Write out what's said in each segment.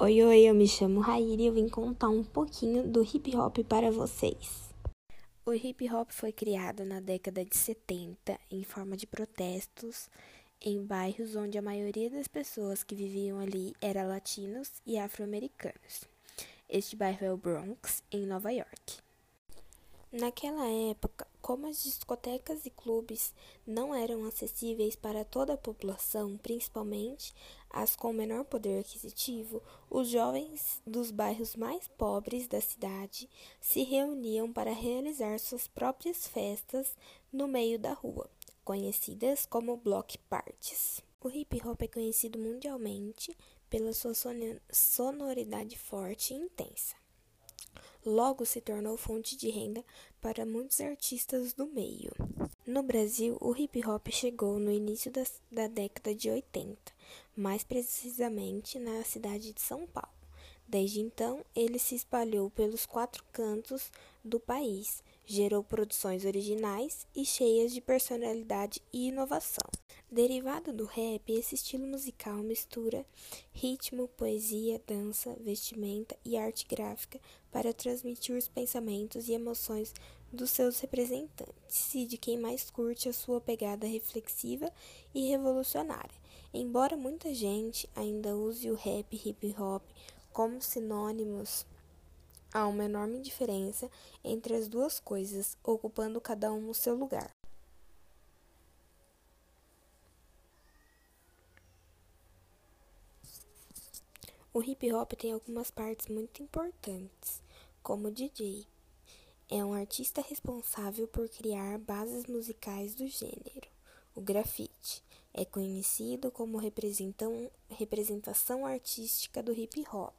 Oi, oi, eu me chamo Raíra e eu vim contar um pouquinho do hip hop para vocês. O hip hop foi criado na década de 70 em forma de protestos em bairros onde a maioria das pessoas que viviam ali eram latinos e afro-americanos. Este bairro é o Bronx, em Nova York. Naquela época, como as discotecas e clubes não eram acessíveis para toda a população, principalmente as com menor poder aquisitivo, os jovens dos bairros mais pobres da cidade se reuniam para realizar suas próprias festas no meio da rua, conhecidas como block parties. O hip hop é conhecido mundialmente pela sua sonoridade forte e intensa. Logo se tornou fonte de renda para muitos artistas do meio. No Brasil, o hip hop chegou no início da, da década de 80, mais precisamente na cidade de São Paulo. Desde então, ele se espalhou pelos quatro cantos do país, gerou produções originais e cheias de personalidade e inovação. Derivado do rap, esse estilo musical mistura ritmo, poesia, dança, vestimenta e arte gráfica para transmitir os pensamentos e emoções dos seus representantes e de quem mais curte a sua pegada reflexiva e revolucionária. Embora muita gente ainda use o rap e hip hop como sinônimos, há uma enorme diferença entre as duas coisas, ocupando cada um o seu lugar. O hip hop tem algumas partes muito importantes, como o DJ. É um artista responsável por criar bases musicais do gênero. O grafite é conhecido como representação artística do hip hop.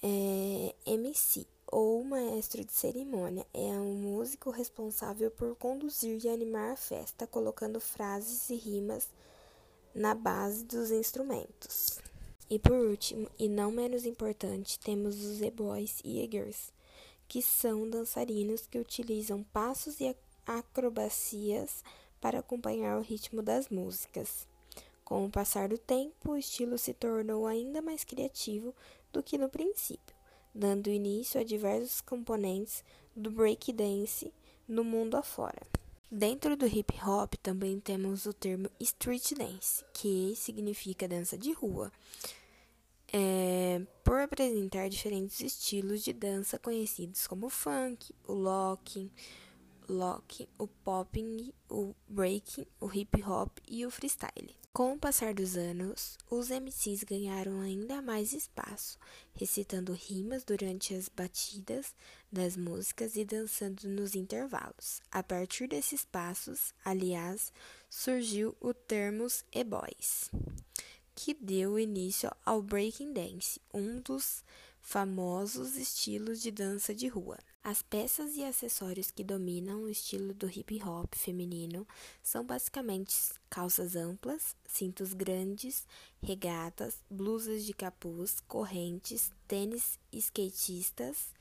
É, MC ou maestro de cerimônia é um músico responsável por conduzir e animar a festa, colocando frases e rimas na base dos instrumentos. E por último, e não menos importante, temos os e-boys e e-girls, que são dançarinos que utilizam passos e acrobacias para acompanhar o ritmo das músicas. Com o passar do tempo, o estilo se tornou ainda mais criativo do que no princípio, dando início a diversos componentes do breakdance no mundo afora. Dentro do hip hop também temos o termo street dance, que significa dança de rua, é, por apresentar diferentes estilos de dança conhecidos como o funk, o locking, lock, o popping, o breaking, o hip hop e o freestyle. Com o passar dos anos, os MCs ganharam ainda mais espaço, recitando rimas durante as batidas das músicas e dançando nos intervalos. A partir desses passos, aliás, surgiu o termo e-boys que deu início ao breaking dance, um dos famosos estilos de dança de rua. As peças e acessórios que dominam o estilo do hip hop feminino são basicamente calças amplas, cintos grandes, regatas, blusas de capuz, correntes, tênis skatistas,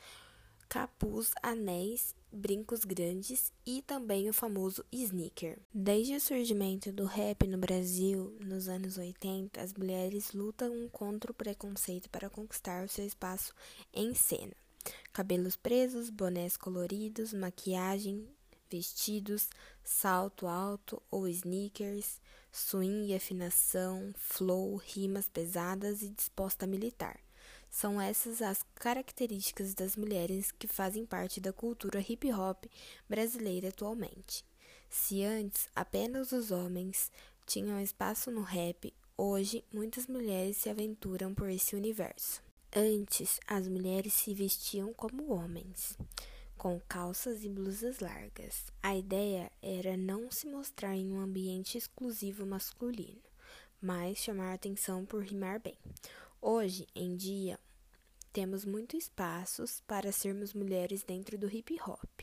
capuz, anéis brincos grandes e também o famoso sneaker. Desde o surgimento do rap no Brasil, nos anos 80, as mulheres lutam contra o preconceito para conquistar o seu espaço em cena. Cabelos presos, bonés coloridos, maquiagem, vestidos, salto alto ou sneakers, swing e afinação, flow, rimas pesadas e disposta militar. São essas as características das mulheres que fazem parte da cultura hip hop brasileira atualmente. Se antes apenas os homens tinham espaço no rap, hoje muitas mulheres se aventuram por esse universo. Antes, as mulheres se vestiam como homens, com calças e blusas largas. A ideia era não se mostrar em um ambiente exclusivo masculino, mas chamar atenção por rimar bem. Hoje em dia, temos muitos espaços para sermos mulheres dentro do hip hop.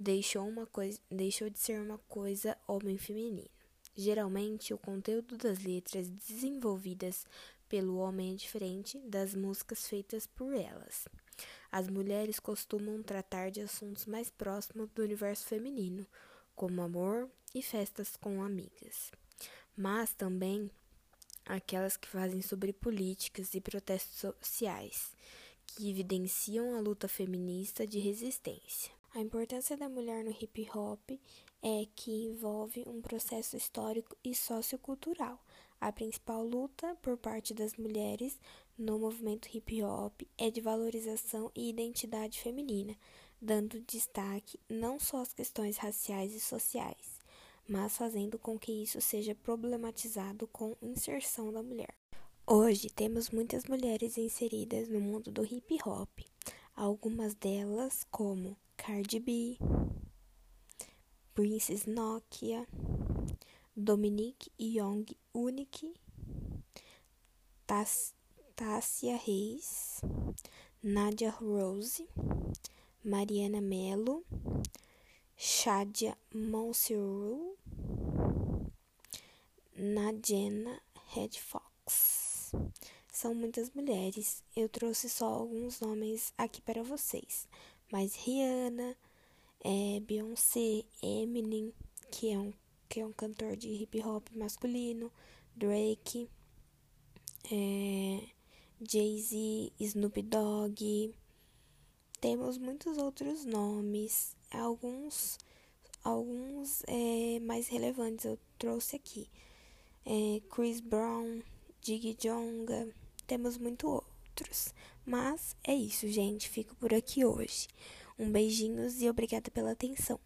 Deixou, uma coisa, deixou de ser uma coisa homem-feminino. Geralmente, o conteúdo das letras desenvolvidas pelo homem é diferente das músicas feitas por elas. As mulheres costumam tratar de assuntos mais próximos do universo feminino, como amor e festas com amigas. Mas também aquelas que fazem sobre políticas e protestos sociais, que evidenciam a luta feminista de resistência. A importância da mulher no hip hop é que envolve um processo histórico e sociocultural. A principal luta por parte das mulheres no movimento hip hop é de valorização e identidade feminina, dando destaque não só às questões raciais e sociais, mas fazendo com que isso seja problematizado com inserção da mulher. Hoje temos muitas mulheres inseridas no mundo do hip hop, algumas delas como Cardi B, Princess Nokia, Dominique Young Unique, Tássia Reis, Nadia Rose, Mariana Melo, Shadia Monserrat, Nadiena Red Fox. São muitas mulheres. Eu trouxe só alguns nomes aqui para vocês mas Rihanna, é, Beyoncé, Eminem, que é, um, que é um cantor de hip hop masculino, Drake, é, Jay-Z, Snoop Dogg. Temos muitos outros nomes, alguns alguns é, mais relevantes eu trouxe aqui. É, Chris Brown, Diggy Jonga, temos muito outros. Mas é isso, gente. Fico por aqui hoje. Um beijinhos e obrigada pela atenção.